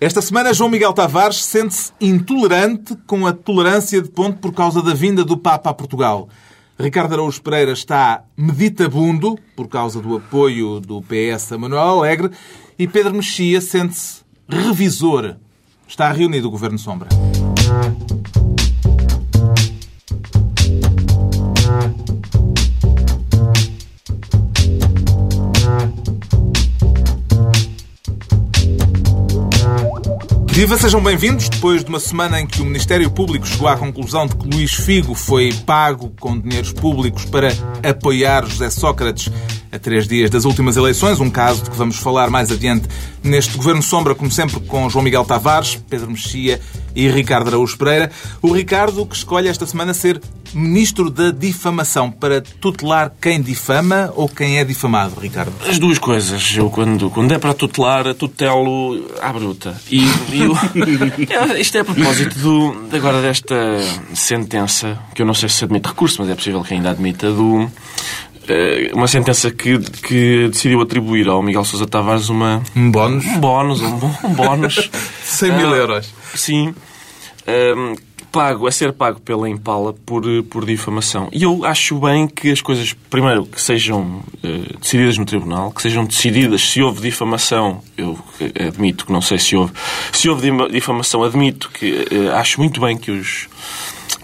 Esta semana, João Miguel Tavares sente-se intolerante com a tolerância de ponto por causa da vinda do Papa a Portugal. Ricardo Araújo Pereira está meditabundo por causa do apoio do PS a Manuel Alegre e Pedro Mexia sente-se revisor. Está reunido o Governo Sombra. Viva, sejam bem-vindos. Depois de uma semana em que o Ministério Público chegou à conclusão de que Luís Figo foi pago com dinheiros públicos para apoiar José Sócrates a três dias das últimas eleições, um caso de que vamos falar mais adiante neste Governo Sombra, como sempre, com João Miguel Tavares, Pedro Mexia e Ricardo Araújo Pereira. O Ricardo que escolhe esta semana ser Ministro da Difamação para tutelar quem difama ou quem é difamado, Ricardo? As duas coisas. Eu, quando, quando é para tutelar, tutelo à bruta. E, e eu, isto é a propósito do, agora desta sentença, que eu não sei se admite recurso, mas é possível que ainda admita, do eh, uma sentença que, que decidiu atribuir ao Miguel Sousa Tavares uma... Um bónus? Um bónus, um, bónus. 100 mil uh, euros. Sim. Um, pago, a ser pago pela Impala por, por difamação. E eu acho bem que as coisas, primeiro, que sejam uh, decididas no Tribunal, que sejam decididas se houve difamação, eu admito que não sei se houve. Se houve difamação, admito que acho muito bem que os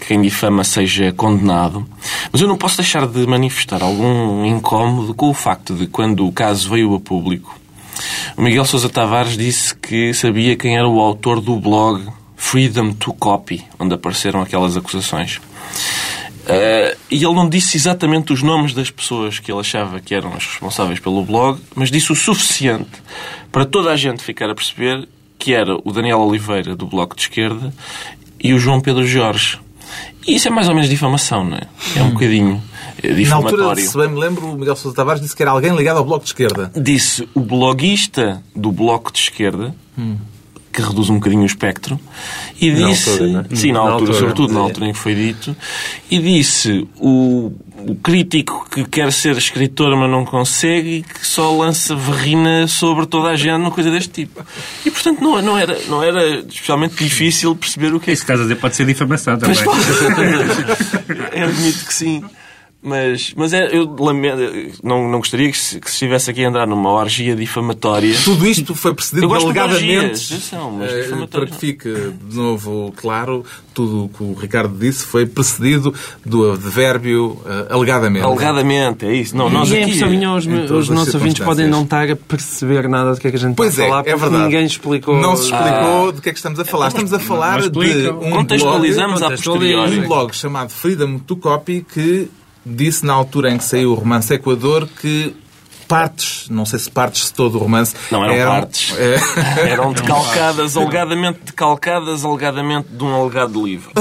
quem difama seja condenado, mas eu não posso deixar de manifestar algum incómodo com o facto de, quando o caso veio a público, o Miguel Sousa Tavares disse que sabia quem era o autor do blog Freedom to Copy, onde apareceram aquelas acusações. Uh, e ele não disse exatamente os nomes das pessoas que ele achava que eram as responsáveis pelo blog, mas disse o suficiente para toda a gente ficar a perceber que era o Daniel Oliveira, do Bloco de Esquerda, e o João Pedro Jorge, e isso é mais ou menos difamação, não é? É um bocadinho difamatório. Na altura, se bem me lembro, o Miguel Sousa Tavares disse que era alguém ligado ao Bloco de Esquerda. Disse o bloguista do Bloco de Esquerda, hum. Que reduz um bocadinho o espectro, e disse... Na altura, é? Sim, na, na altura, altura, sobretudo na altura em que foi dito, e disse o, o crítico que quer ser escritor mas não consegue e que só lança verrina sobre toda a gente, uma coisa deste tipo. E, portanto, não, não, era, não era especialmente difícil perceber o que é. Esse caso a dizer pode ser difamação também. Eu admito que sim. Mas, mas é, eu lamento, não, não gostaria que, se, que estivesse aqui a andar numa orgia difamatória. Tudo isto foi precedido de alegadamente. De para que fique de novo claro, tudo o que o Ricardo disse foi precedido do advérbio uh, alegadamente. Alegadamente, é isso. Não, nós aqui, é minha, os, os nossos ouvintes podem não estar a perceber nada do que é que a gente pois está é, a falar, é verdade. ninguém explicou. Não se explicou ah. de que é que estamos a falar. Estamos a falar de um Contextualizamos blog, a posteriori. Um blog chamado Freedom to Copy que disse na altura em que saiu o romance Equador que partes, não sei se partes de todo o romance. Não eram, eram partes. É... eram decalcadas, alegadamente decalcadas, alegadamente de um alegado livro.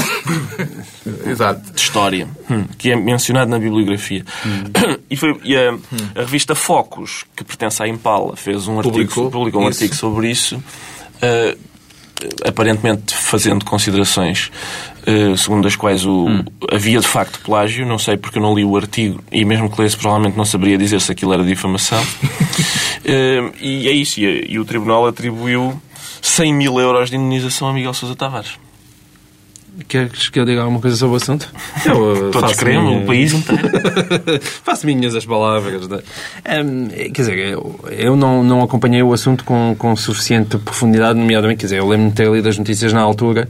Exato. De história, hum, que é mencionado na bibliografia. Hum. E, foi, e a, a, revista Focus, que pertence à Impala, fez um publicou, artigo, publicou um artigo sobre isso. Uh, aparentemente fazendo considerações uh, segundo as quais o, hum. havia de facto plágio, não sei porque eu não li o artigo e mesmo que lesse provavelmente não saberia dizer se aquilo era difamação. uh, e é isso, e, e o Tribunal atribuiu 100 mil euros de indenização a Miguel Sousa Tavares. Queres que eu diga alguma coisa sobre o assunto? Eu, Todos queremos, minha... o país inteiro. faço minhas as palavras. Um, é? quer dizer, eu, eu não, não acompanhei o assunto com, com suficiente profundidade, nomeadamente, quer dizer, eu lembro-me de ter lido as notícias na altura,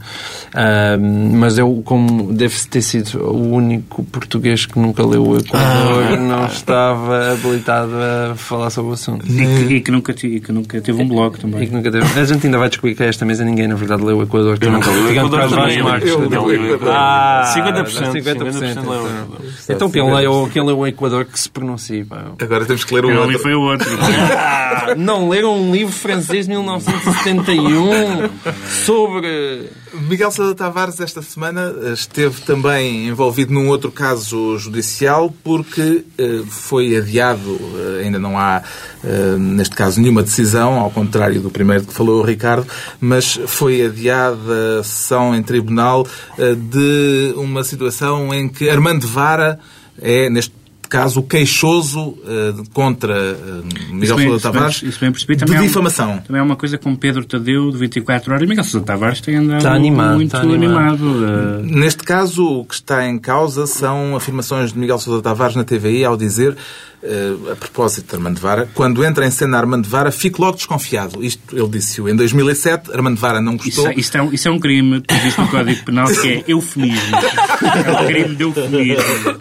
um, mas eu, como deve ter sido o único português que nunca leu o Equador, ah. não estava habilitado a falar sobre o assunto. E que, e que, nunca, e que nunca teve um blog também. E que nunca teve. A gente ainda vai descobrir que esta mesa ninguém, na verdade, leu o Equador. Eu nunca li o Equador também. Eu, eu, eu, ah, 50%. 50%. 50%. Então, quem leu, quem leu o Equador que se pronuncie. Agora temos que ler o outro. Foi o outro. ah, não leram um livro francês de 1971 sobre... Miguel Sousa Tavares, esta semana, esteve também envolvido num outro caso judicial porque uh, foi adiado, uh, ainda não há, neste caso, nenhuma decisão, ao contrário do primeiro que falou o Ricardo, mas foi adiada a sessão em tribunal de uma situação em que Armando Vara é, neste caso, o queixoso eh, contra eh, Miguel Sousa isso bem- Tavares isso bem percebi. de Também é difamação. Também é uma coisa como Pedro Tadeu, de 24 horas. Miguel Sousa Tavares tem andado Está animado, muito está animado. animado. eh, Neste caso, o que está em causa são afirmações de Miguel Sousa Tavares na TVI ao dizer, eh, a propósito de Armando Vara, quando entra em cena Armando Vara, fico logo desconfiado. Isto ele disse-o em 2007, Armando Vara não Isso, gostou. é- isso, é um, isso é um crime previsto no Código Penal que é eufemismo. É um crime de eufemismo.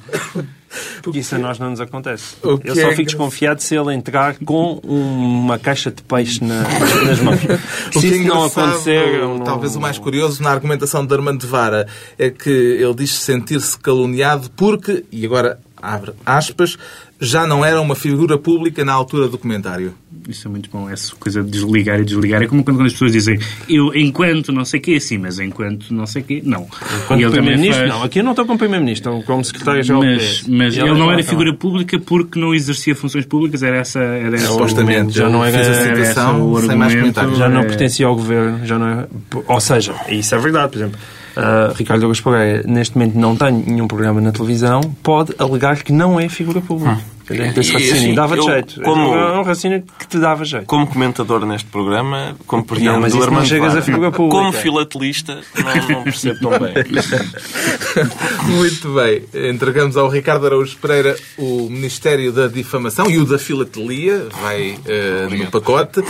Porque isso a nós não nos acontece. Eu só é fico desconfiado se ele entrar com uma caixa de peixe na- nas mãos. O Se que é isso não acontecer... não- talvez o mais curioso na argumentação de Armando Vara é que ele diz sentir-se caluniado porque, e agora abre aspas, já não era uma figura pública na altura do comentário. Isso é muito bom, essa coisa de desligar e desligar. É como quando, quando as pessoas dizem eu enquanto não sei quê, sim, mas enquanto não sei quê, não. Quando E ele também Primeiro-Ministro, faz- não. Aqui eu não estou como Primeiro-Ministro, estou como Secretário-Geral do Mas, mas E ele não era falar. figura pública porque não exercia funções públicas, era essa. Era essa Supostamente, já não era- era o sem mais argumento. comentários. Já não É. pertencia ao governo, já não é... Ou seja, isso é verdade, por exemplo. ah, Ricardo Augusto Pereira, neste momento não tem nenhum programa na televisão, pode alegar que não é figura pública. Quer raciocínio assim, dava-te eu, jeito. como- É um raciocínio que te dava jeito. Como comentador neste programa, compreendo Não, mas isso não Armando chegas a figura pública. Como filatelista, não, não percebo tão bem. Muito bem. Entregamos ao Ricardo Araújo Pereira o Ministério da Difamação e o da Filatelia, vai eh, no pacote,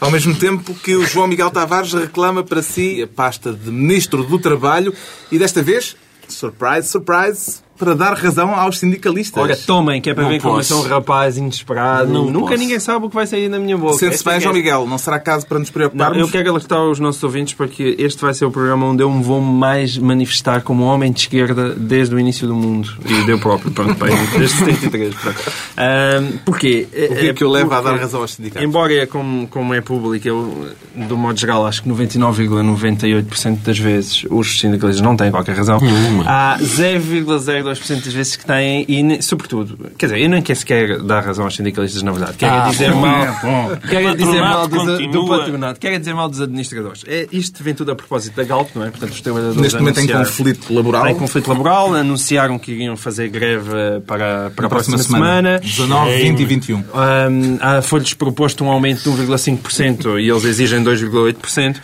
ao mesmo tempo que o João Miguel Tavares reclama para si a pasta de Ministro do Trabalho e desta vez, surprise, surprise, para dar razão aos sindicalistas. Olha, tomem, que é para Não ver como eu posso. sou um rapaz inesperado. Não Nunca posso. ninguém sabe o que vai sair da minha boca. Sente-se bem, é- João Miguel, não será caso para nos Não, preocuparmos? eu quero alertar os nossos ouvintes para que este vai ser o programa onde eu me vou mais manifestar como homem de esquerda desde o início do mundo. E deu próprio, pronto, bem, desde 73. Pronto. Ahm, porquê? O que é que o leva a dar razão aos sindicatos? Embora é como, como é público, eu, do modo geral, acho que 99,98% das vezes os sindicalistas não têm qualquer razão. Há 0,02% das vezes que têm, e, sobretudo, quer dizer, eu nem quero sequer dar razão aos sindicalistas, na verdade. Quero Ah, dizer bom, mal, é bom. dizer mal dos, do patronato, quero dizer mal dos administradores. É, isto vem tudo a propósito da Galp, não é? Portanto, os trabalhadores Neste momento em anunciaram- conflito laboral. em conflito laboral, anunciaram que iriam fazer greve para, para na a próxima, semana. 19, 20 e 21. Um, Foi-lhes proposto um aumento de 1,5% e eles exigem 2,8%.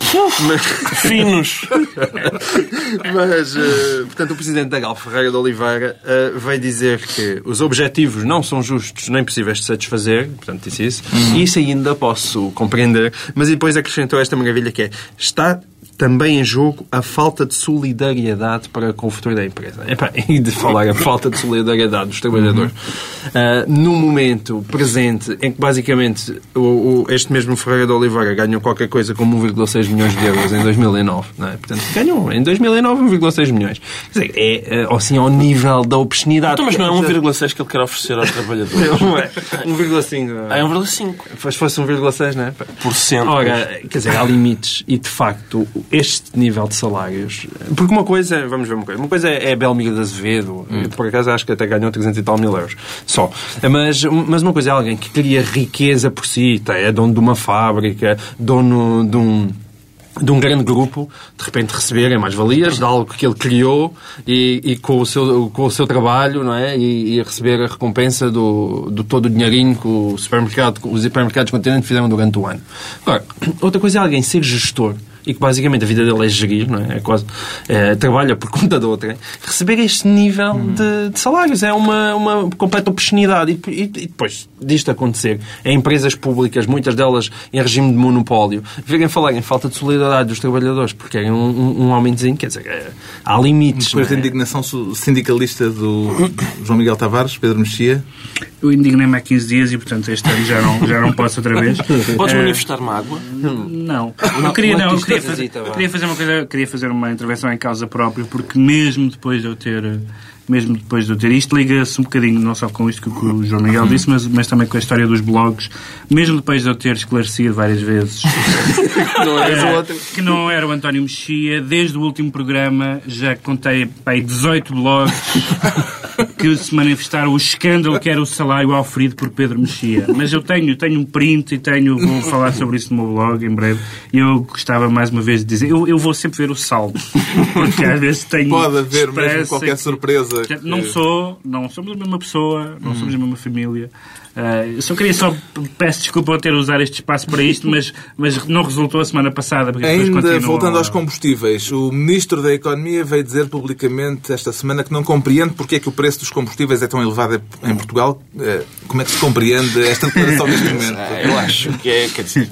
Mas, Finos. mas, eh, portanto, o Presidente da Gal, Ferreira de Oliveira, eh, veio dizer que os objetivos não são justos nem possíveis de satisfazer, portanto, disse isso, e isso ainda posso compreender, mas depois acrescentou esta maravilha que é, está também em jogo a falta de solidariedade para com o futuro da empresa. Epá, e de falar a falta de solidariedade dos trabalhadores. Ah, no momento presente, em que basicamente o, o- este mesmo Ferreira de Oliveira ganhou qualquer coisa como 1,6 milhões de euros em 2009, não é? Portanto, ganhou em 2009 1,6 milhões. Quer dizer, é ah, assim ao nível da obscenidade. Então, mas não é 1,6 que ele quer oferecer aos trabalhadores. Não é. 1,5. Ah, é 1,5%. Se fosse 1,6, não é? Por cento. Ora, quer dizer, há limites e de facto este nível de salários. Porque uma coisa, vamos ver uma coisa, uma coisa é, é Belmiro de Azevedo, eu, por acaso acho que até ganhou 300 e tal mil euros só. Mas, mas uma coisa é alguém que cria riqueza por si, tá, é dono de uma fábrica, dono de um de um grande grupo, de repente receberem mais-valias de algo que ele criou e, e com, o seu, com o seu trabalho, não é? E, e receber a recompensa do, do todo o dinheirinho que o supermercado, os supermercados continente fizeram durante o ano. Agora, outra coisa é alguém ser gestor e que basicamente a vida dele é gerir, não é? é quase, é, trabalha por conta de outra, receber este nível de, de salários é uma, uma completa obscenidade. E, e- e depois disto acontecer em empresas públicas, muitas delas em regime de monopólio, virem falar em falta de solidariedade dos trabalhadores porque querem um, um, um aumentozinho, quer dizer, é, há limites. Depois da não é? indignação su- sindicalista do João Miguel Tavares, Pedro Mexia, Eu indignei-me há 15 dias e, portanto, este ano já não, já não posso outra vez. Podes Eh, manifestar mágoa? Não. Eu queria, não, eu pista queria, fazer, vá. queria fazer uma coisa, queria fazer uma intervenção em causa própria, porque mesmo depois de eu ter mesmo depois de eu ter isto, liga-se um bocadinho, não só com isto que o João Miguel disse, mas, mas também com a história dos blogs, mesmo depois de eu ter esclarecido várias vezes Não outro. que não era o António Mexia, desde o último programa já contei pá, aí 18 blogs que se manifestaram o escândalo que era o salário oferido por Pedro Mexia. Mas eu tenho, tenho um print e tenho, vou falar sobre isso no meu blog em breve. E eu gostava mais uma vez de dizer, eu, eu vou sempre ver o saldo. Porque às vezes tenho. pode haver mesmo qualquer que- surpresa Portanto, que- Não sou, não somos a mesma pessoa, não somos a mesma família. Eu só queria só peço desculpa por ter usado este espaço para isto, mas, mas não resultou a semana passada. Ainda voltando aos combustíveis, o Ministro da Economia veio dizer publicamente esta semana que não compreende porque é que o preço dos combustíveis é tão elevado em Portugal. Eh, Como é que se compreende esta declaração neste momento? Ah, Eu acho que é. Quer dizer,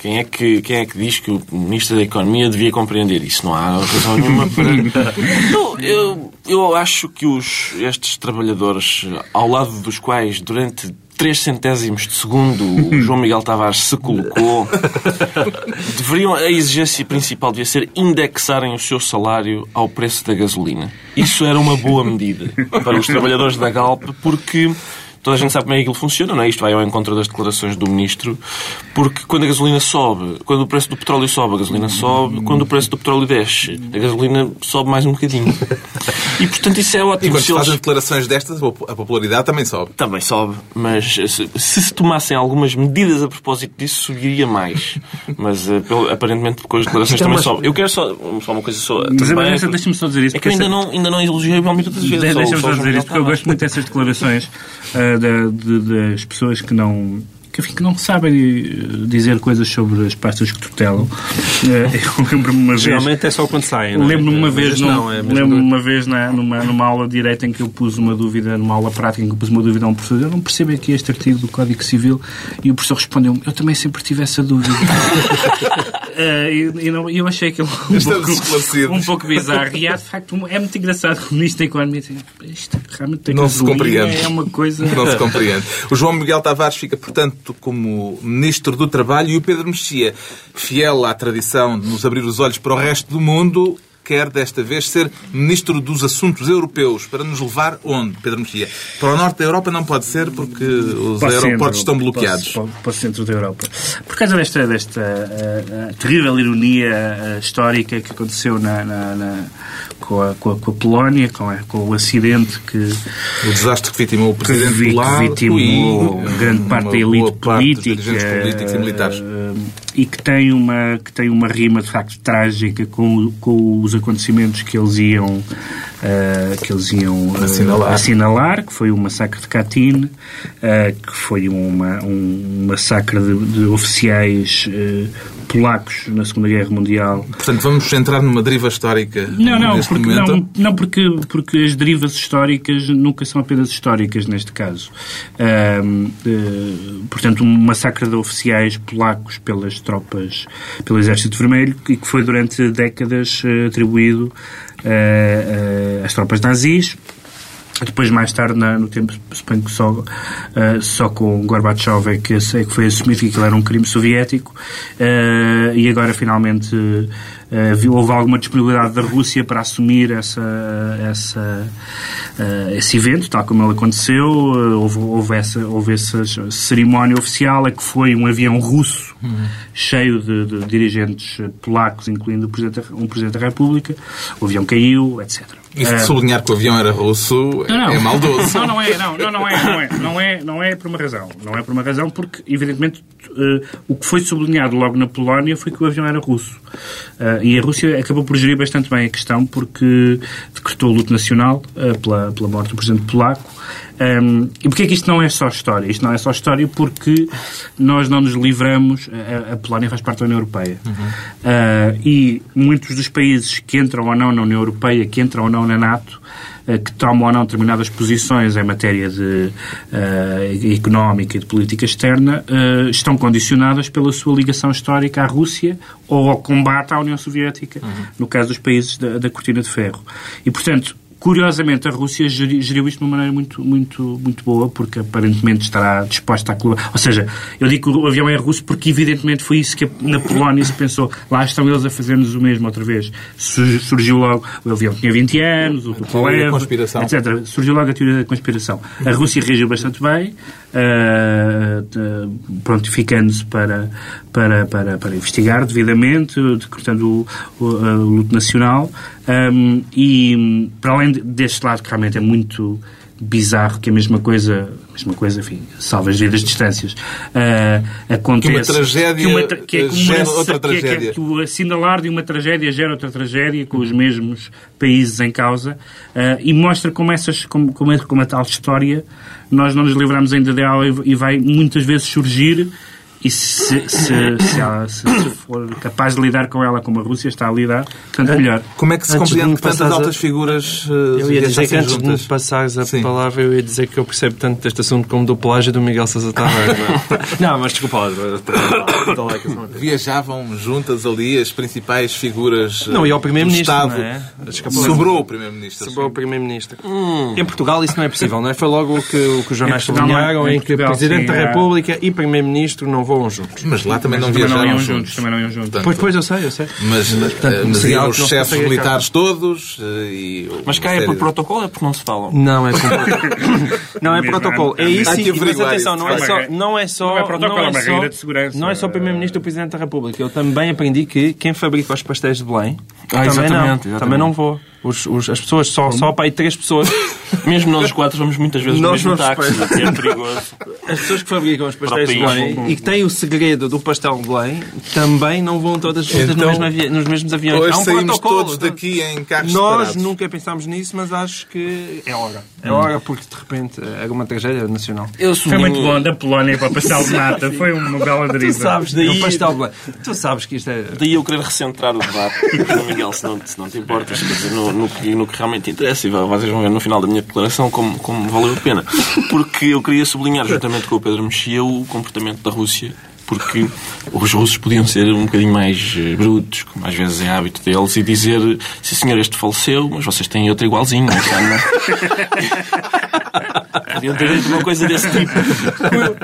quem, é que, quem é que diz que o Ministro da Economia devia compreender isso? Não há razão nenhuma para. Eu, eu, eu acho que os, estes trabalhadores, ao lado dos quais durante. Três centésimos de segundo o João Miguel Tavares se colocou, deveriam, a exigência principal devia ser indexarem o seu salário ao preço da gasolina. Isso era uma boa medida para os trabalhadores da Galp, porque toda a gente sabe como é que aquilo funciona, não é? Isto vai ao encontro das declarações do Ministro, porque quando a gasolina sobe, quando o preço do petróleo sobe, a gasolina sobe, quando o preço do petróleo desce, a gasolina sobe mais um bocadinho. E, portanto, isso é E ótimo. quando Se eles- fazem declarações destas, a popularidade também sobe. também sobe, mas se, se se tomassem algumas medidas a propósito disso, subiria mais. Mas eh, aparentemente com as declarações Então, também mas- sobe. Eu quero só, só uma coisa só. Mas também, deixa- deixa-me só dizer isso. é que eu porque ainda essa- não, ainda não elogiei o Belmiro das vezes. De- só- Deixa-me só só o dizer isto, porque eu gosto muito dessas declarações ah, da- de- das pessoas que não. Que, não sabem eh, dizer coisas sobre as pastas que tutelam. Eh, Eu lembro-me uma vez. Geralmente é só quando saem. não é? Lembro-me uma vez, num- não, é durante- uma vez na, numa, numa aula de Direito em que eu pus uma dúvida, numa aula prática em que eu pus uma dúvida a um professor. Eu não percebo aqui este artigo do Código Civil e o professor respondeu-me, eu também sempre tive essa dúvida. Eh, e, não- eu achei aquilo um pouco, um pouco bizarro. E há, de facto, um- é muito engraçado o Ministro da Economia isto realmente tem Não se compreende. É uma coisa... Não se compreende. O João Miguel Tavares fica, portanto, como Ministro do Trabalho e o Pedro Mexia, fiel à tradição de nos abrir os olhos para o resto do mundo, quer desta vez ser Ministro dos Assuntos Europeus para nos levar onde, Pedro Mexia? Para o norte da Europa não pode ser porque os Para aeroportos centro, estão bloqueados. Para, para- para o centro da Europa. Por causa desta, desta ah, ah, terrível ironia ah, histórica que aconteceu na, na- na- com, a, com, a, com a Polónia, com, a- com o acidente que, O desastre que vitimou o que Presidente que polaco vitimou e grande parte da elite política e militares. eh, e que tem uma que tem uma rima de facto trágica com, com os acontecimentos que eles iam eh, que eles iam eh, Assinalar. assinalar, que foi o massacre de Katyn eh, que foi uma, um massacre de, de oficiais polacos na Segunda Guerra Mundial Portanto, vamos entrar numa deriva histórica não, não, neste porque, momento. não, não porque, porque as derivas históricas nunca são apenas históricas neste caso. Ahm, eh, portanto, um massacre de oficiais polacos pelas tropas, pelo Exército Vermelho, e que foi durante décadas atribuído eh, eh, às tropas nazis. Depois, mais tarde, na- no tempo, suponho que só, eh, só com Gorbachev é que, é que foi assumido que aquilo era um crime soviético eh, e agora, finalmente, viu- houve alguma disponibilidade da Rússia para assumir essa, essa, eh, esse evento, tal como ele aconteceu. Eh, houve, houve, essa, houve essa cerimónia oficial, é que foi um avião russo cheio de, de dirigentes polacos, incluindo Presidente, um Presidente da República. O avião caiu, etc. Isso de Eh, sublinhar que o avião era russo é maldoso. não, não é, não, não, não é, não é, não é, não é por uma razão. Não é por uma razão porque, evidentemente, eh, o que foi sublinhado logo na Polónia foi que o avião era russo. Eh, e a Rússia acabou por gerir bastante bem a questão porque decretou o luto nacional eh, pela, pela morte do presidente polaco. Um, e porquê é que isto não é só história? Isto não é só história porque nós não nos livramos. A, a Polónia faz parte da União Europeia. Uh, e muitos dos países que entram ou não na União Europeia, que entram ou não na NATO, que tomam ou não determinadas posições em matéria de uh, económica e de política externa, uh, estão condicionadas pela sua ligação histórica à Rússia ou ao combate à União Soviética, no caso dos países da, da Cortina de Ferro. E, portanto, Curiosamente, a Rússia geri- geriu isto de uma maneira muito, muito, muito boa, porque aparentemente estará disposta a colaborar. Ou seja, eu digo que o avião é russo porque, evidentemente, foi isso que na Polónia se pensou. Lá estão eles a fazer-nos o mesmo outra vez. Su- Surgiu logo. O avião tinha 20 anos, o conspiração. etc. Surgiu logo a teoria da conspiração. A Rússia reagiu bastante bem, ah, de- prontificando-se para, para, para, para investigar devidamente, decretando o, o, ah, o luto nacional. Um, e, para além de- deste lado, que realmente é muito bizarro que a mesma coisa, mesma coisa, enfim, salva as vidas distâncias, uh, acontece. Que uma tragédia que, uma tra que é gera uma, outra que é- que é- tragédia. que o assinalar de uma tragédia gera outra tragédia com os mesmos países em causa uh, e mostra como, essas, como, como, é- como a tal história nós não nos livramos ainda dela e vai muitas vezes surgir e se, se, se, ela- se- se for capaz de lidar com ela como a Rússia está a lidar, tanto melhor. Como é que se compreende que tantas a- altas figuras uh, Eu ia dizer que antes de me juntas? passares a Sim. palavra, eu ia dizer que eu percebo tanto deste assunto como do plágio do Miguel Sousa Tavares. não, é? não, mas desculpa lá. Viajavam juntas ali as principais figuras uh, Não, e ao do Primeiro-Ministro, Estado. não é? Sobrou o Primeiro-Ministro. Sobrou o Primeiro-Ministro. Em Portugal isso não é possível, não é? Foi logo o que, o que os jornais não é. sublinharam, Em em que Portugal, Presidente sim, da é. República e Primeiro-Ministro não voam juntos. Mas lá também Mas não também não viajaram iam juntos. juntos, também não iam juntos. Portanto, Pois, pois, eu sei, eu sei. Mas, portanto, eh, mas iam os não consegue militares todos eh, e... Mas cá é por de- protocolo, é porque não se falam. Não é completo. Não é Mesmo, protocolo. É isso mas atenção, não é É só, não é só, não é protocolo, é uma só- regra de segurança. Não é só o Primeiro-Ministro e o Presidente da República. Eu também aprendi que quem fabrica os pastéis de Belém Ah, também não. Também não vou. Os, os- as pessoas, só, só para aí três pessoas. Mesmo nós os quatro vamos muitas vezes no Nós mesmo vamos táxi, é perigoso. As pessoas que fabricam os pastéis de. Belém e que têm o segredo do pastel de Belém também não vão todas juntas no Então, mesmo avi- nos mesmos aviões. Hoje Há um saímos todos daqui em carros Nós separados. nunca pensámos nisso, mas acho que é hora. É hora porque de repente era uma tragédia nacional. Eu Foi muito bom, da Polónia para o pastel de nata. Foi uma bela Tu deriva. sabes daí. O pastel de Belém. Tu sabes que isto é. Daí eu querer recentrar o debate. Miguel, se não, se não te importas, quer dizer, no, que, no que realmente interessa, e vocês vão ver no final da minha declaração como, como valeu a pena. Porque eu queria sublinhar, juntamente com o Pedro Mexia, o comportamento da Rússia. Porque os russos podiam ser um bocadinho mais eh, brutos, como às vezes é hábito deles, e dizer: sim senhor, este faleceu, mas vocês têm outro igualzinho. não é? Podiam ter dito uma coisa desse tipo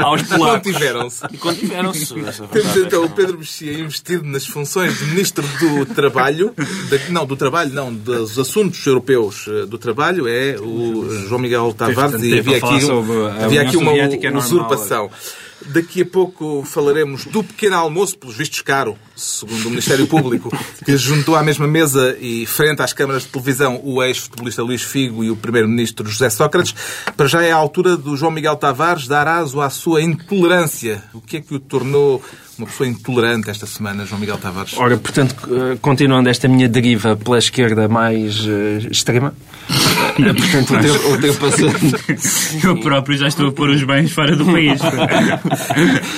aos polacos. Contiveram-se. E contiveram-se. essa Temos verdade. então o Pedro Mexia investido nas funções de Ministro do Trabalho, da- não, do Trabalho, não, dos assuntos europeus eh, do trabalho, é o João Miguel Tavares e havia aqui, um- havia aqui uma é usurpação. Daqui a pouco falaremos do pequeno almoço, pelos vistos caro, segundo o Ministério Público, que juntou à mesma mesa e frente às câmaras de televisão o ex-futebolista Luís Figo e o primeiro-ministro José Sócrates. Para já é a altura do João Miguel Tavares dar aso à sua intolerância. O que é que o tornou uma pessoa intolerante esta semana, João Miguel Tavares? Ora, portanto, eh, continuando esta minha deriva pela esquerda mais eh, extrema, eh, portanto, ultra- ultrapassando. Eu próprio já estou a pôr os bens fora do país.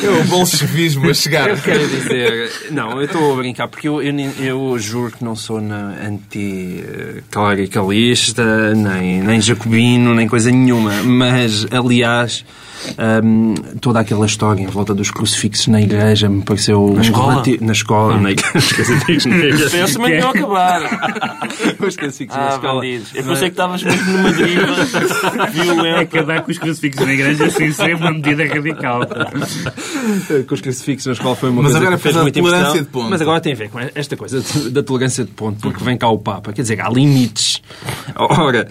É o bolchevismo a chegar. Eu quero dizer, não, eu estou a brincar, porque eu, eu, eu juro que não sou anti-clericalista, nem, nem jacobino, nem coisa nenhuma, mas, aliás, hum, toda aquela história em volta dos crucifixos na igreja me pareceu... Na escola? Na escola, na igreja. Esqueci na. Pensa, mas não acabar. Os crucifixos na Ah, escola. bandidos. Eu pensei que estavas muito numa deriva É violenta. acabar com os crucifixos na igreja sem ser uma medida radical. com os crucifixos na escola foi uma Mas coisa agora que fez muita tolerância impressão. de ponto. Mas agora tem a ver com esta coisa da tolerância de ponto, porque vem cá o Papa. Quer dizer, há limites. Ora,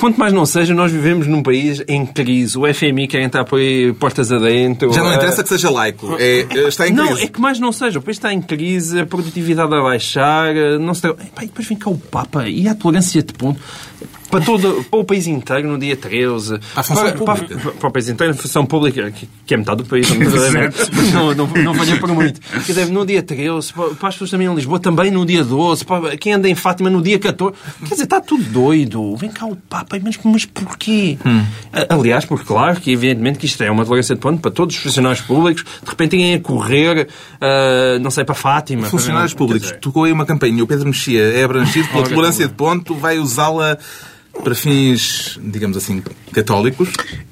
quanto mais não seja, nós vivemos num país em crise. O FMI quer entrar por aí portas adentro. Já não Eh, interessa que seja laico. É, está em não, crise. é que mais não seja. O país está em crise, a produtividade a baixar, eh, não se... Epá, e depois vem cá o Papa e a tolerância de ponto para, todo, para o país inteiro no dia 13. À função para, pública. Para, para o país inteiro, a função pública, que, que é metade do país, não, não, não, valha por muito. Quer dizer, no dia 13, para, para as pessoas também em Lisboa, também no dia 12, para quem anda em Fátima no dia 14. Quer dizer, está tudo doido. Vem cá o Papa, mas, mas porquê? A- Aliás, porque claro que evidentemente que isto é uma tolerância de ponto para todos os funcionários públicos, de repente irem a correr, ah, não sei, para Fátima. Funcionários Quer públicos. Tocou aí uma campanha. O Pedro Mexia é abrangido pela tolerância de ponto, vai usá-la para fins, digamos assim, católicos.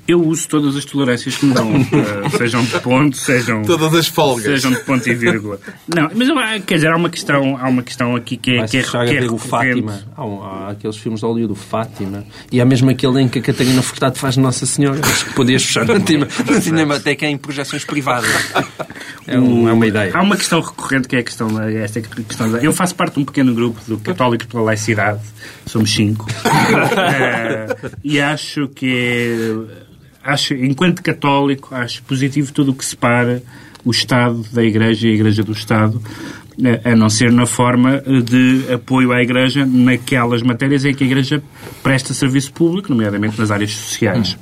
Eu uso todas as tolerâncias que me dão, eh, sejam de ponto, sejam, Todas as folgas. sejam de ponto e vírgula. Não, mas ah, quer dizer, há uma questão, há uma questão aqui que é, que é, que é ver o recorrente. Fátima. Há, um- há aqueles filmes de Hollywood, o Fátima. E há mesmo aquele em que a Catarina Furtado faz Nossa Senhora. Acho que podias fechar no cinema, no Cinemateca em projeções privadas. É, um- é uma ideia. Há uma questão recorrente que é a questão da, esta questão da, Eu faço parte de um pequeno grupo do Católicos pela Laicidade. Somos cinco. Eh, e acho que é- acho, enquanto católico, acho positivo tudo o que separa o Estado da Igreja e a Igreja do Estado. a não ser na forma de apoio à Igreja naquelas matérias em que a Igreja presta serviço público, nomeadamente nas áreas sociais.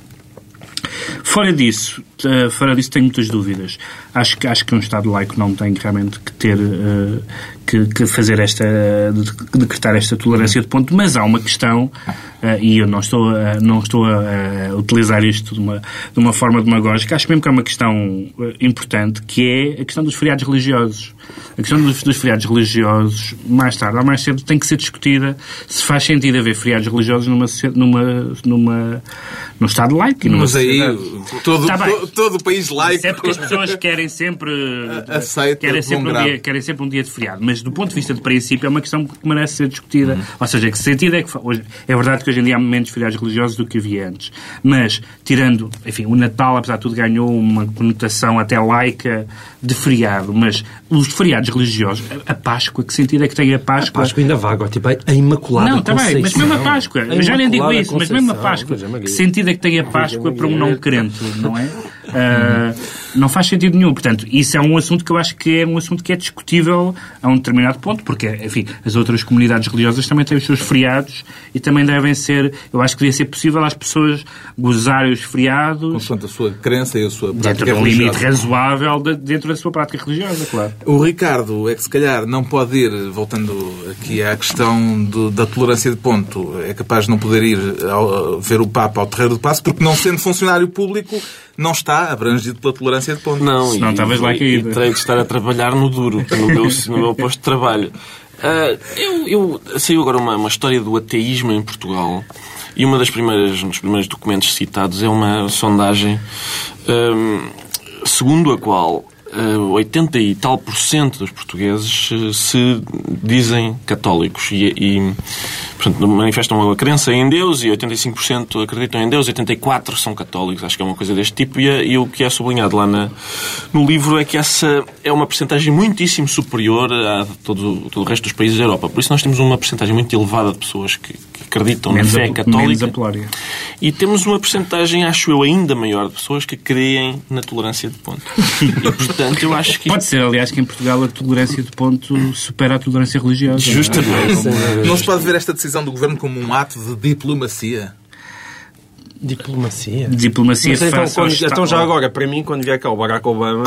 Fora disso, uh, fora disso tenho muitas dúvidas. Acho que, acho que um Estado laico não tem realmente que ter uh, que, que, fazer esta de, decretar esta tolerância de ponto, mas há uma questão uh, e eu não estou não estou a, utilizar isto de uma de uma forma demagógica. Acho mesmo que é uma questão importante que é a questão dos feriados religiosos. A questão dos, dos feriados religiosos, mais tarde ou mais cedo, tem que ser discutida se faz sentido haver feriados religiosos numa numa numa num Estado laico. Numa mas aí todo, tá to, todo o país laico. É porque as pessoas querem sempre, Aceita querem, sempre um dia, querem sempre um dia de feriado. Mas do ponto de vista de princípio é uma questão que merece ser discutida. Uhum. Ou seja, que sentido é que. Hoje, é verdade que hoje em dia há menos feriados religiosos do que havia antes. Mas, tirando. Enfim, o Natal, apesar de tudo, ganhou uma conotação até laica de feriado. Mas os feriados religiosos, a, Páscoa, que sentido é que tem a Páscoa? A Páscoa ainda vaga, tipo a Imaculada Não, também, mas mesmo a Páscoa. A eu já nem digo isso, mas mesmo a Páscoa. Que sentido é que tem a Páscoa para um não crente, não é? Uh, não faz sentido nenhum. Portanto, isso é um assunto que eu acho que é um assunto que é discutível a um determinado ponto, porque, enfim, as outras comunidades religiosas também têm os seus feriados e também devem ser. Eu acho que devia ser possível às pessoas gozarem os feriados. Consoante a sua crença e a sua prática Dentro de um limite razoável de, dentro da sua prática religiosa, claro. O Ricardo é que, se calhar, não pode ir, voltando aqui à questão do, da tolerância de ponto, é capaz de não poder ir ao, ver o Papa ao Terreiro do Passo, porque, não sendo funcionário público, não está abrangido pela tolerância de ponto. Não, não estavas lá caído. E terei de estar a trabalhar no duro, no meu, no meu posto de trabalho. Uh, eu, eu saiu agora uma, uma história do ateísmo em Portugal e uma das primeiras, um dos primeiros documentos citados é uma sondagem um, segundo a qual 80 e tal por cento dos portugueses eh, se dizem católicos e, e portanto, manifestam a crença em Deus e 85% acreditam em Deus, 84% são católicos, acho que é uma coisa deste tipo. E, e o que é sublinhado lá na, no livro é que essa é uma percentagem muitíssimo superior a todo, todo o resto dos países da Europa. Por isso nós temos uma percentagem muito elevada de pessoas que acreditam menos na fé católica. E temos uma percentagem, acho eu, ainda maior de pessoas que creem na tolerância de ponto. E, portanto, eu acho que... Pode ser, aliás, que em Portugal a tolerância de ponto supera a tolerância religiosa. Justamente. Não se pode ver esta decisão do governo como um ato de diplomacia? Diplomacia? Diplomacia Mas então, quando, então já agora, para mim, quando vier cá o Barack Obama,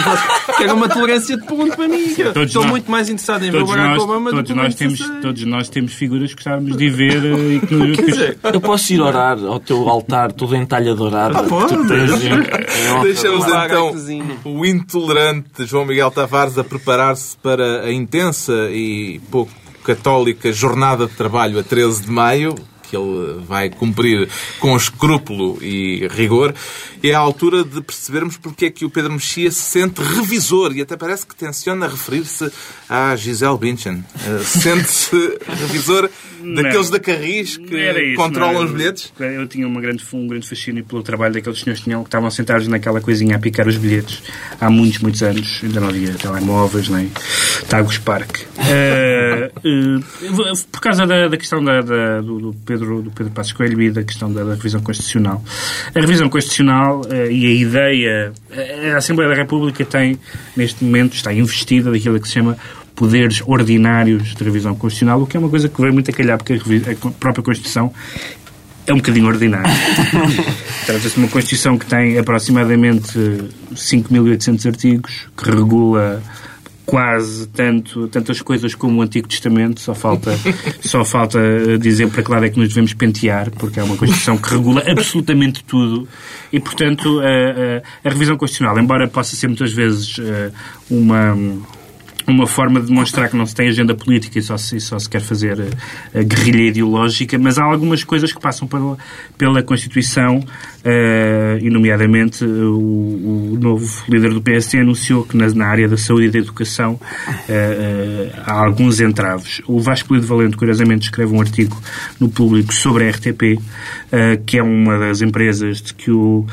quero uma tolerância de ponto para mim. Todos Estou nós, muito mais interessado em ver o Barack nós, Obama todos do que nós temos, Todos nós temos figuras que gostávamos de ver. Eh, e que, Quer dizer, eu posso ir orar ao teu altar todo em talha dourada. Ah, pode. Deixamos então o intolerante João Miguel Tavares a preparar-se para a intensa e pouco católica Jornada de Trabalho a 13 de maio, que ele vai cumprir com escrúpulo e rigor, é a altura de percebermos porque é que o Pedro Mexia se sente revisor e até parece que tenciona referir-se à Gisele Bündchen. Uh, Sente-se revisor daqueles da Carris que isso, controlam os bilhetes? Eu tinha uma grande, um grande fascínio pelo trabalho daqueles senhores que, tinham, que estavam sentados naquela coisinha a picar os bilhetes há muitos, muitos anos. Ainda não havia telemóveis, nem Tagus Park. Uh, uh, por causa da, da questão da, da, do, do, Pedro, do Pedro Passos Coelho e da questão da, da revisão constitucional. A revisão constitucional uh, e a ideia... A Assembleia da República tem, neste momento, está investida daquilo que se chama poderes ordinários de revisão constitucional, o que é uma coisa que veio muito a calhar, porque a, própria Constituição é um bocadinho ordinária. Trata-se de uma Constituição que tem aproximadamente 5.800 artigos, que regula quase tanto, tantas coisas como o Antigo Testamento, só falta, só falta dizer para que lado é que nos devemos pentear, porque é uma Constituição que regula absolutamente tudo. E, portanto, a, a, a revisão constitucional, embora possa ser muitas vezes eh, uma uma forma de demonstrar que não se tem agenda política e só se, só se quer fazer eh, a guerrilha ideológica, mas há algumas coisas que passam pela, pela Constituição, uh, e nomeadamente o, o, novo líder do PSD anunciou que na, na, área da saúde e da educação uh, há alguns entraves. O Vasco Lido Valente, curiosamente, escreve um artigo no público sobre a RTP, que é uma das empresas de que o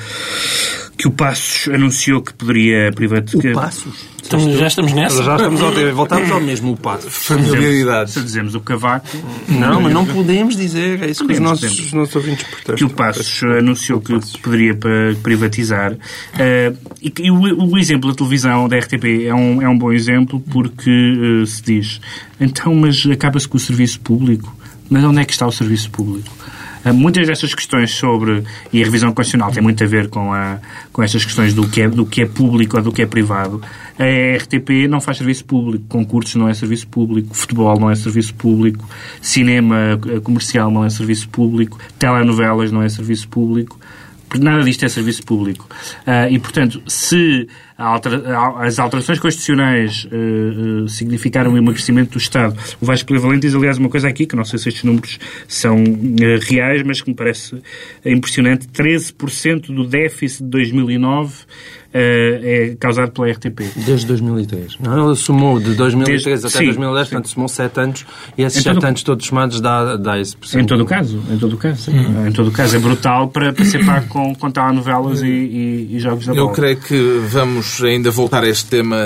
que o Passos anunciou que poderia privatizar. O Passos? Estamos, já estamos nessa? Já estamos ao, voltamos ao mesmo passo. Familiaridade. Se dizemos o Cavaco. Não, mas não podemos dizer. É isso que os nossos, os nossos ouvintes protestam. que o Passos anunciou que poderia privatizar. Eh, e e o, o exemplo da televisão da RTP é um, é um bom exemplo porque eh, se diz então, mas acaba-se com o serviço público. Mas onde é que está o serviço público? Eh, Muitas destas questões sobre, e a revisão constitucional tem muito a ver com, a, com estas questões do que, é, do que é público ou do que é privado. A RTP não faz serviço público, concursos não é serviço público, futebol não é serviço público, cinema eh, comercial não é serviço público, telenovelas não é serviço público. Nada disto é serviço público. Ah, e, portanto, se altera- as alterações constitucionais eh, eh, significaram o emagrecimento do Estado, o Vasco Polivalente diz, aliás, uma coisa aqui, que não sei se estes números são reais, mas que me parece impressionante, 13% do déficit de 2009 eh, é causado pela RTP. Desde 2003. Não, ele somou de 2003 Desde- até sim, 2010, sim. portanto somou 7 anos e esses Em 7 todo- anos todos somados dá, dá esse Em todo o caso, em todo o caso, sim. Em todo o caso, é brutal para, para ser pago com, com telenovelas e, e, e jogos da Eu bola. creio que vamos ainda voltar a este tema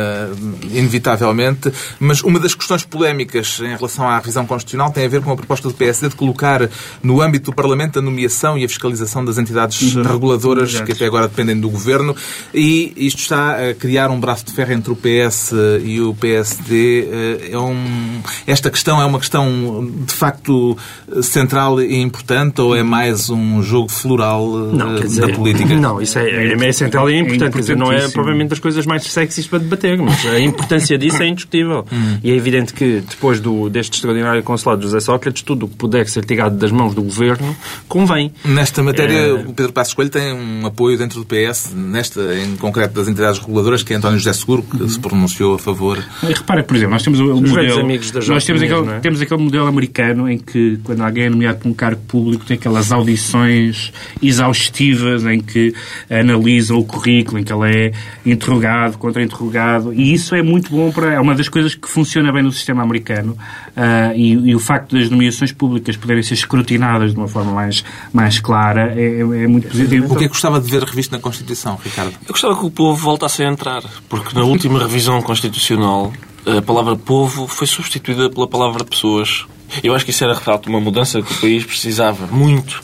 inevitavelmente, mas uma das questões polémicas em relação à revisão constitucional tem a ver com a proposta do PSD de colocar no âmbito do Parlamento a nomeação e a fiscalização das entidades reguladoras Exato. que até agora dependem do Governo e isto está a criar um braço de ferro entre o PS e o PSD. É um... Esta questão é uma questão de facto central e importante ou é mais um jogo floral Não, eh, quer dizer, da política? Não, isso é, é, é central e é É importante. quer dizer, não é provavelmente das coisas mais sexys para debater, mas a importância disso é indiscutível. E é evidente que depois do, deste extraordinário consulado de José Sócrates, tudo o que puder ser tirado das mãos do governo convém. Nesta matéria, É. o Pedro Passos Coelho tem um apoio dentro do PS, nesta, em concreto, das entidades reguladoras, que é António José Seguro, que se pronunciou a favor. E Repara, por exemplo, nós temos o, modelo. amigos das Nós temos aquele, é? temos aquele modelo americano em que, quando alguém é nomeado para um cargo público, tem aquelas audições exaustivas em que analisam o currículo, em que ele é interrogado, contra-interrogado, e isso é muito bom para. É uma das coisas que funciona bem no sistema americano. ah, e, e o facto das nomeações públicas poderem ser escrutinadas de uma forma mais, mais clara é, é- é muito positivo. O que é que gostava de ver revisto na Constituição, Ricardo? Eu gostava que o povo voltasse a entrar, porque na última revisão constitucional a palavra povo foi substituída pela palavra pessoas. Eu acho que isso era de facto uma mudança que o país precisava muito.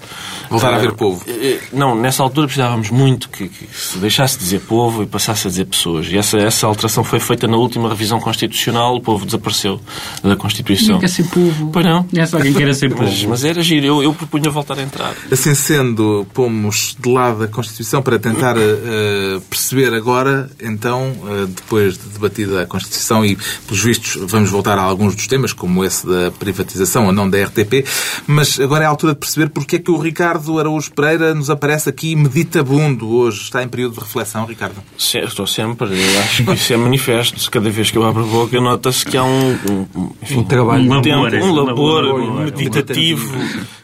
Voltar a haver povo. eh, Não, nessa altura precisávamos muito que, que se deixasse de dizer povo e passasse a dizer pessoas. E essa, essa alteração foi feita na última revisão constitucional, o povo desapareceu da Constituição. Não quer ser povo. Pois não. É só quem quer ser povo. Mas, mas era giro, eu, eu propunha voltar a entrar. Assim sendo, pomos de lado a Constituição para tentar eh, perceber agora, então, eh, depois de debatida a Constituição e, pelos vistos, vamos voltar a alguns dos temas, como esse da privatização ou não da RTP, mas agora é a altura de perceber porque é que o Ricardo Araújo Pereira nos aparece aqui meditabundo hoje. Está em período de reflexão, Ricardo? Se- Estou sempre, eu acho que isso é manifesto. Cada vez que eu abro a boca, nota-se que há um, um, enfim, Um trabalho. um, tempo, labor, um labor, labor, meditativo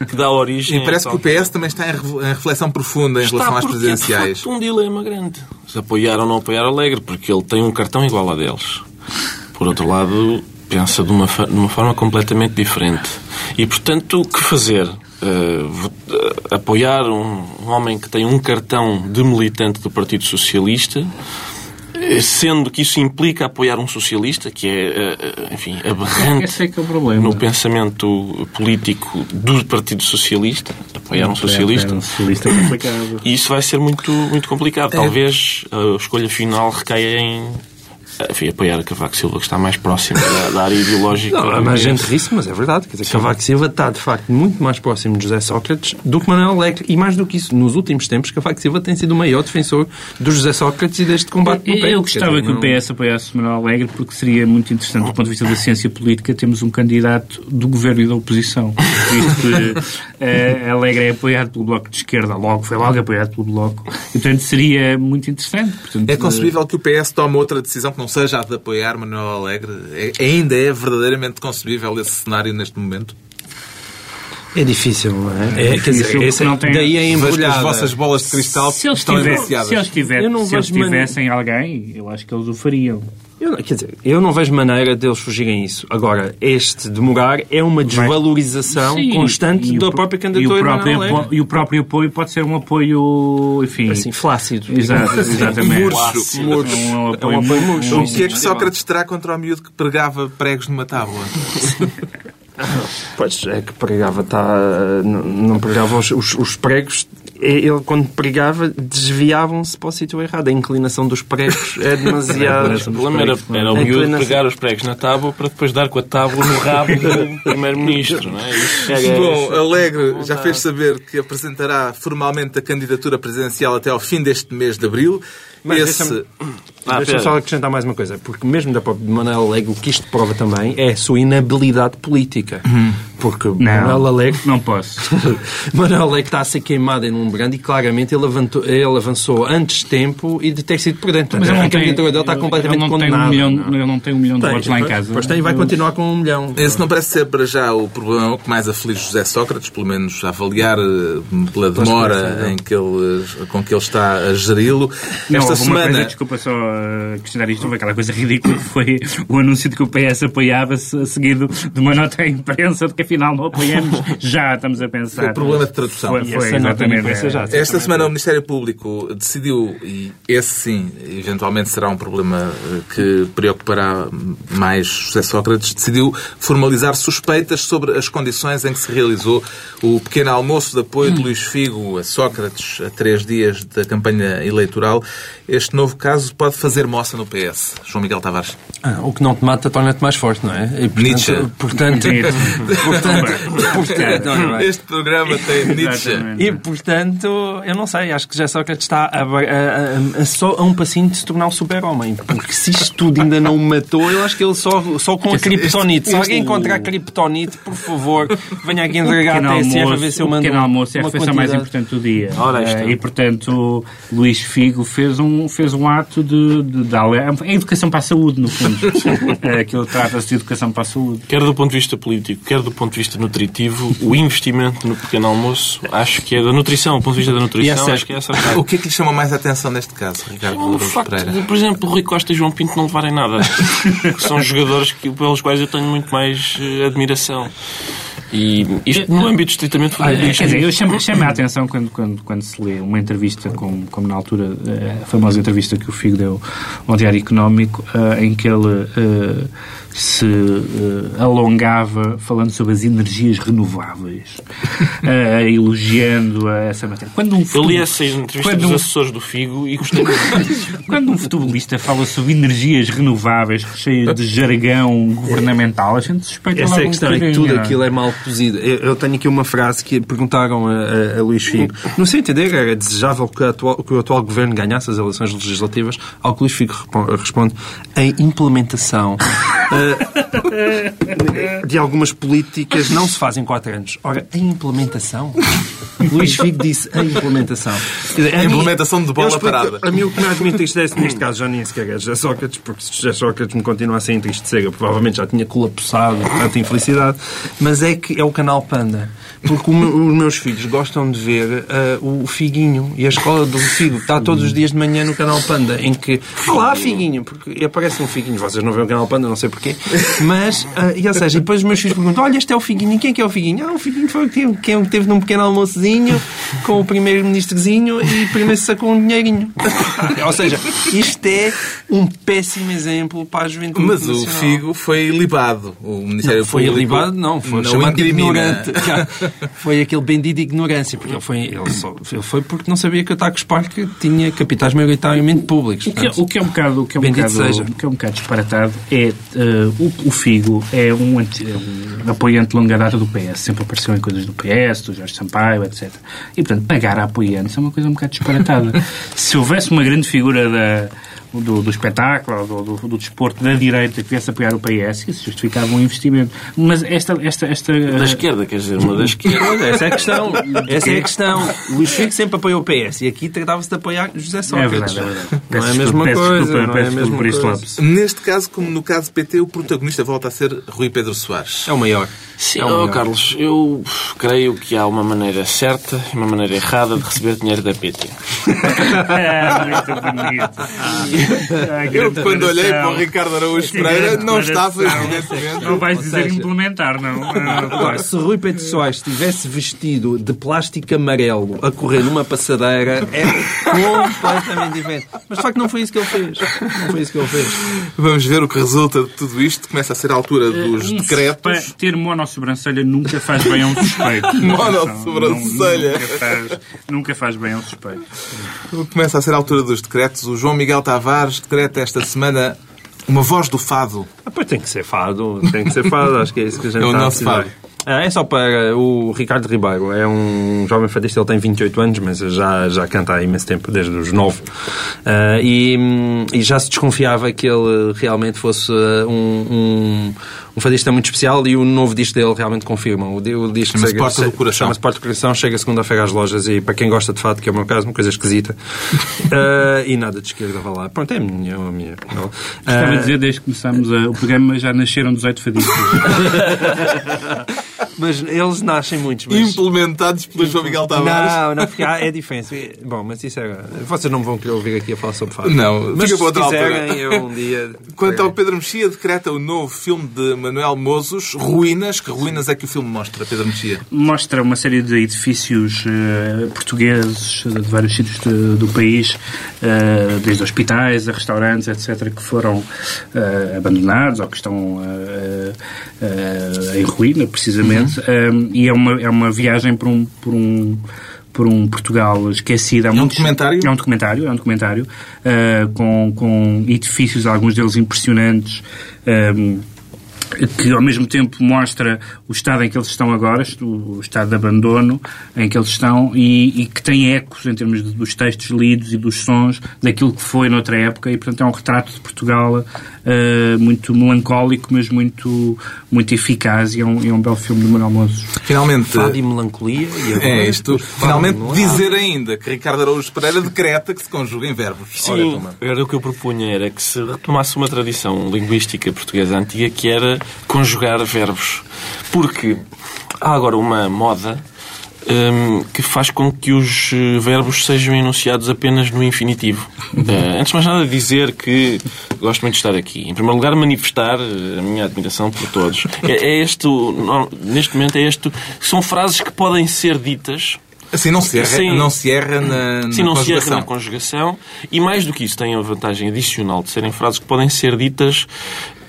que dá origem E parece que o PS também está em re- em reflexão profunda em Está relação às é, presidenciais. de facto, um dilema grande. Se apoiar ou não apoiar Alegre, porque ele tem um cartão igual a deles. Por outro lado, pensa de uma, de uma forma completamente diferente. E, portanto, o que fazer? Eh, apoiar um, um homem que tem um cartão de militante do Partido Socialista, eh, sendo que isso implica apoiar um socialista, que é, enfim, aberrante é que é o problema. no pensamento político do Partido Socialista, apoiar um socialista. É, um socialista complicado. E isso vai ser muito, muito complicado. Talvez a escolha final recaia em enfim, apoiar a Cavaco Silva, que está mais próximo da, da área ideológica. Não, há mais gente ri-se, mas é verdade. Quer dizer, Cavaco Silva está, de facto, muito mais próximo de José Sócrates do que Manuel Alegre. E mais do que isso, nos últimos tempos, Cavaco Silva tem sido o maior defensor do José Sócrates e deste combate no Eu, pé. eu Quer gostava que o PS apoiasse Manuel Alegre porque seria muito interessante do ponto de vista da ciência política termos um candidato do governo e da oposição. Visto que eh, Alegre é apoiado pelo Bloco de Esquerda, logo, foi logo apoiado pelo Bloco. E, portanto, seria muito interessante. Portanto, É concebível que o PS tome outra decisão que não seja a de apoiar Manuel Alegre? É- ainda é verdadeiramente concebível esse cenário neste momento? É difícil, não é? é quer dizer, esse, não tem- daí é que as embrulhada. vossas bolas de cristal se eles, estão tiver- enunciadas. se eles, tiver- Eu não se eles vejo man- tivessem alguém, eu acho que eles o fariam. Eu, não- quer dizer, eu não vejo maneira deles fugirem isso. Agora, este demorar é uma desvalorização Sim, constante da própria e o, candidatura. próprio, Manuel Alegre. apo- e o próprio apoio pode ser um apoio, enfim... Assim, flácido. Exato, exatamente. Murcho. Murcho. Um É um apoio apoio murcho. murcho. O que é que Sócrates terá contra o miúdo que pregava pregos numa tábua? Pois, é que pregava, tá, não, não pregava os, os, os pregos. Ele, quando pregava, desviavam-se para o sítio errado. A inclinação dos pregos é demasiado. O problema era, era o miúdo inclinação- pegar os pregos na tábua para depois dar com a tábua no rabo do primeiro-ministro, não é? Isso chega a- Bom, Alegre já fez saber que apresentará formalmente a candidatura presidencial até ao fim deste mês de abril. Mas Esse... deixa-me- Ah, Deixa-me pera. só acrescentar mais uma coisa, porque mesmo da própria Manuel Alegre, o que isto prova também é a sua inabilidade política. Porque Manuel Alegre Não posso. Manuel Alegre está a ser queimado em um brando e claramente ele, avançou, ele avançou antes de tempo e de ter sido prudente. Mas Portanto, ele a não tem, está completamente ele não tem um condenada. milhão, não. Ele não tem um milhão de Tem, votos lá em casa. Pois tem e vai continuar com um milhão. Esse não parece ser para já o problema que mais aflige José Sócrates, pelo menos a avaliar eh, pela demora em que ele, eh, com que ele está a geri-lo. Não, Esta semana. coisa, desculpa só uh, questionar isto, houve aquela coisa ridícula que foi o anúncio de que o PS apoiava-se, seguido de uma nota à imprensa de que afinal não apoiamos, já estamos a pensar. Foi problema de tradução. Foi, foi essa nota à exatamente. imprensa já-. Esta semana o Ministério Público decidiu, e esse sim, eventualmente será um problema eh, que preocupará mais José Sócrates, decidiu formalizar suspeitas sobre as condições em que se realizou o pequeno almoço de apoio de Luís Figo a Sócrates a três dias da campanha eleitoral. Este novo caso pode fazer moça no PS. João Miguel Tavares. Ah, o que não te mata torna-te mais forte, não é? E, portanto, Nietzsche. Portanto, portanto, portanto, olha. Este programa tem Nietzsche. E, portanto, eu não sei, acho que já Sócrates está a, a- a- a- só a um passinho de se tornar um super-homem. Porque se isto tudo ainda não o matou, eu acho que ele só, só com a criptonite. Se este- alguém encontrar a criptonite, por favor, venha aqui entregar a TSF a ver almoço, se eu o mando pequeno almoço é a refeição mais importante do dia. Eh, e, portanto, Luís Figo fez um, fez um ato de, de, de É educação para a saúde, no fundo. Eh, Aquilo trata-se de educação para a saúde. Quer do ponto de vista político, quer do ponto de vista nutritivo, o investimento no pequeno almoço, acho que é da nutrição, do ponto de vista da é nutrição, acho que é acertado. O que é que lhe chama mais a atenção neste caso, Ricardo O Louros facto de, por exemplo, Rui Costa e João Pinto não levarem nada. São jogadores que, pelos quais eu tenho muito mais eh, admiração. E isto no âmbito estritamente Quer futebolístico. dizer, eu chamo, chamo a atenção quando, quando, quando se lê uma entrevista, como, como na altura, eh, a famosa entrevista que o Figo deu ao Diário Económico, eh, em que ele eh, se eh, alongava falando sobre as energias renováveis, eh, elogiando a essa matéria. Quando um Eu li futebol- essa entrevista quando dos um- assessores do Figo e gostei muito. Quando um futebolista fala sobre energias renováveis, cheio de jargão governamental, a gente suspeita Essa logo é a um questão, é que tudo aquilo é mal cozido. Eu, eu tenho aqui uma frase que perguntaram a, a, a Luís Figo. No seu entender, era desejável que, a atual- que o atual governo ganhasse as eleições legislativas, ao que Luís Figo responde a implementação eh, de algumas políticas não se faz em quatro anos. Ora, a implementação? Luís Figo disse a implementação. Dizer, A mim- implementação de bola parada. A mim o que mais me entristece neste caso já nem sequer é José Sócrates, porque se José Sócrates me continuasse a entristecer, eu provavelmente já tinha colapsado tanta infelicidade, mas é que é o canal Panda. Porque os meus filhos gostam de ver ah, o Figuinho e a escola do Figo, está todos os dias de manhã no canal Panda, em que, olá Figuinho, porque aparece um Figuinho, vocês não veem o canal Panda, não sei porquê, mas, ah, e, ou seja, depois os meus filhos perguntam, olha, este é o Figuinho, e quem é que é o Figuinho? Ah, o Figuinho foi quem, quem teve num pequeno almoçozinho com o primeiro-ministrozinho e primeiro sacou um dinheirinho. ou seja, isto é um péssimo exemplo para a juventude Mas o. Figo foi libado. O Ministério Não, foi alibado, não, foi não chamado ignorante. Foi aquele bendito de ignorância, porque ele foi, ele, só, ele foi porque não sabia que o Taco Spark tinha capitais maioritariamente públicos. O que, é- o que é um bocado, o que é um bocado, seja. o que é um bocado disparatado é eh, o, o Figo é um, anti- é um apoiante de longa data do PS, sempre apareceu em coisas do PS, do Jorge Sampaio, etc. E portanto, pagar a apoiantes é uma coisa um bocado disparatada. Se houvesse uma grande figura da, do, do espetáculo, do, do, do desporto da direita que viesse apoiar o PS, isso justificava um investimento. Mas esta. esta, esta Da esquerda, quer dizer, uma da esquerda. Essa é a questão. Essa é a questão. Luís Figo sempre apoiou o PS e aqui tratava-se de apoiar José é Sócrates. verdade, é verdade. Não é a mesma coisa. desculpa, não é a peço desculpa mesma coisa. Neste caso, como no caso do PT, o protagonista volta a ser Rui Pedro Soares. É o maior. Sim, É o oh. Carlos, eu creio que há uma maneira certa e uma maneira errada de receber dinheiro da PT. É, muito bonito. Ah, Eu, quando olhei para o. Ricardo Araújo Pereira, não estava, evidentemente. Não vais dizer seja- implementar, não. Ah, Agora, se Rui Pedro Soares estivesse vestido de plástico amarelo a correr numa passadeira, é completamente diferente. Mas de facto não foi isso que ele fez. Não foi isso que ele fez. Vamos ver o que resulta de tudo isto. Começa a ser a altura dos Um decretos. suspe- Ter monossobrancelha nunca faz bem a um suspeito. Monossobrancelha. Nunca faz, nunca faz bem a um suspeito. Começa a ser a altura dos decretos. O João Miguel Tavares decreta esta semana uma voz do fado. Ah, pois tem que ser fado, tem que ser fado, acho que é isso que a gente É o está a nosso precisar. fado. Ah, é só para o Ricardo Ribeiro, é um jovem fadista, ele tem 28 anos, mas já, já canta há imenso tempo, desde os 9. Ah, e, e já se desconfiava que ele realmente fosse ah, um, um, um fadista muito especial e o novo disco dele realmente confirma. O, o disco Chama-se chega- Porta do Coração. Chama-se Porta do Coração, chega segunda-feira às lojas e para quem gosta de fado, que é o meu caso, uma coisa esquisita. Ah, e nada de esquerda, vá lá. Pronto, é a minha. A minha Estava Ah, a dizer, desde que começámos a- o programa, já nasceram 18 fadistas. Mas eles nascem muitos. Mas... Implementados pelo João Miguel Tavares. Não, não, porque há- é diferente. Bom, mas isso é. Vocês não vão querer ouvir aqui a falar sobre fado. Não, mas se quiserem, altura. eu um dia. Quanto ao Pedro Mexia, decreta o novo filme de Manuel Mozos, Ruínas. Que ruínas é que o filme mostra, Pedro Mexia? Mostra uma série de edifícios eh, portugueses de vários sítios de- do país, eh, desde hospitais a restaurantes, etc., que foram eh, abandonados ou que estão em ruína, precisamente. Eh, e é uma, é uma viagem por um. Por um por um Portugal esquecido. Há um muitos- documentário? É um documentário, é um documentário eh, com, com edifícios, alguns deles impressionantes, eh, que ao mesmo tempo mostra o estado em que eles estão agora, o estado de abandono em que eles estão e, e que tem ecos em termos de- dos textos lidos e dos sons daquilo que foi noutra época e portanto é um retrato de Portugal eh, muito melancólico mas muito, muito eficaz e é um, é um belo filme de Manuel Mozos. Finalmente, Fado e melancolia. E agora, é isto. Finalmente, é? dizer ainda que Ricardo Araújo Pereira decreta que se conjuga em verbos. Sim, era o que eu propunha, era que se retomasse uma tradição linguística portuguesa antiga que era conjugar verbos. Porque há agora uma moda hum, que faz com que os eh, verbos sejam enunciados apenas no infinitivo. Eh, antes de mais nada, dizer que gosto muito de estar aqui. Em primeiro lugar, manifestar eh, a minha admiração por todos. É, é este, o- no- neste momento, é este. São frases que podem ser ditas Assim não se erra, Sim. não se erra na, Sim, na não se erra conjugação. na conjugação. E mais do que isso, tem a vantagem adicional de serem frases que podem ser ditas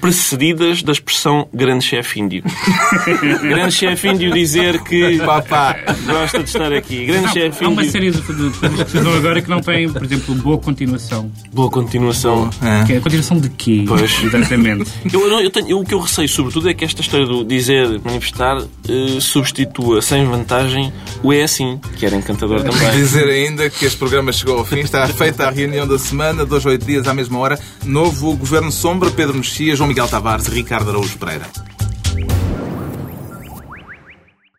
precedidas da expressão grande chefe índio. grande chefe índio dizer que Papá. gosta de estar aqui. Grande chefe Há uma índio. série de, coisas que agora que não têm, por exemplo, boa continuação. Boa continuação. É. Que é a continuação de quê? Pois. Exatamente. Eu, eu, eu tenho- eu- o que eu receio, sobretudo, é que esta história do dizer, manifestar, eh, substitua sem vantagem o é assim, que era encantador também. Dizer ainda que este programa chegou ao fim. Está feita a reunião da semana, dois, oito dias à mesma hora. Novo Governo Sombra, Pedro Mexia, João Miguel Tavares e Ricardo Araújo Pereira.